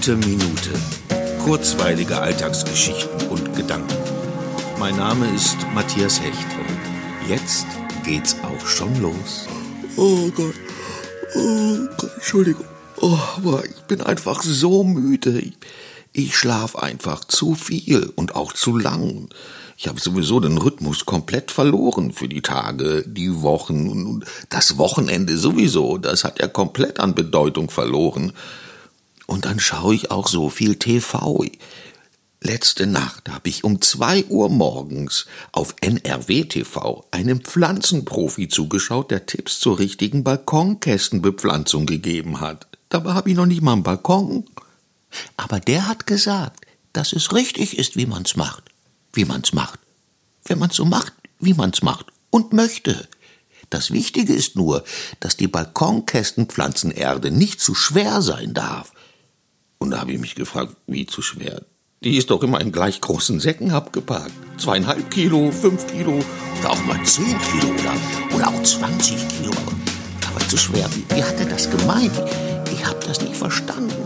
Gute Minute. Kurzweilige Alltagsgeschichten und Gedanken. Mein Name ist Matthias Hecht und jetzt geht's auch schon los. Oh Gott. Oh Gott, Entschuldigung. Oh, aber ich bin einfach so müde. Ich, ich schlaf einfach zu viel und auch zu lang. Ich habe sowieso den Rhythmus komplett verloren für die Tage, die Wochen und das Wochenende sowieso. Das hat ja komplett an Bedeutung verloren. Und dann schaue ich auch so viel TV. Letzte Nacht habe ich um zwei Uhr morgens auf NRW TV einem Pflanzenprofi zugeschaut, der Tipps zur richtigen Balkonkästenbepflanzung gegeben hat. Dabei habe ich noch nicht mal einen Balkon. Aber der hat gesagt, dass es richtig ist, wie man's macht wie man's macht. Wenn man's so macht, wie man's macht und möchte. Das Wichtige ist nur, dass die Balkonkästenpflanzenerde nicht zu schwer sein darf. Und da habe ich mich gefragt, wie zu schwer? Die ist doch immer in gleich großen Säcken abgepackt. Zweieinhalb Kilo, fünf Kilo oder auch mal zehn Kilo oder, oder auch 20 Kilo. Aber zu schwer. Wie, wie hat er das gemeint? Ich habe das nicht verstanden.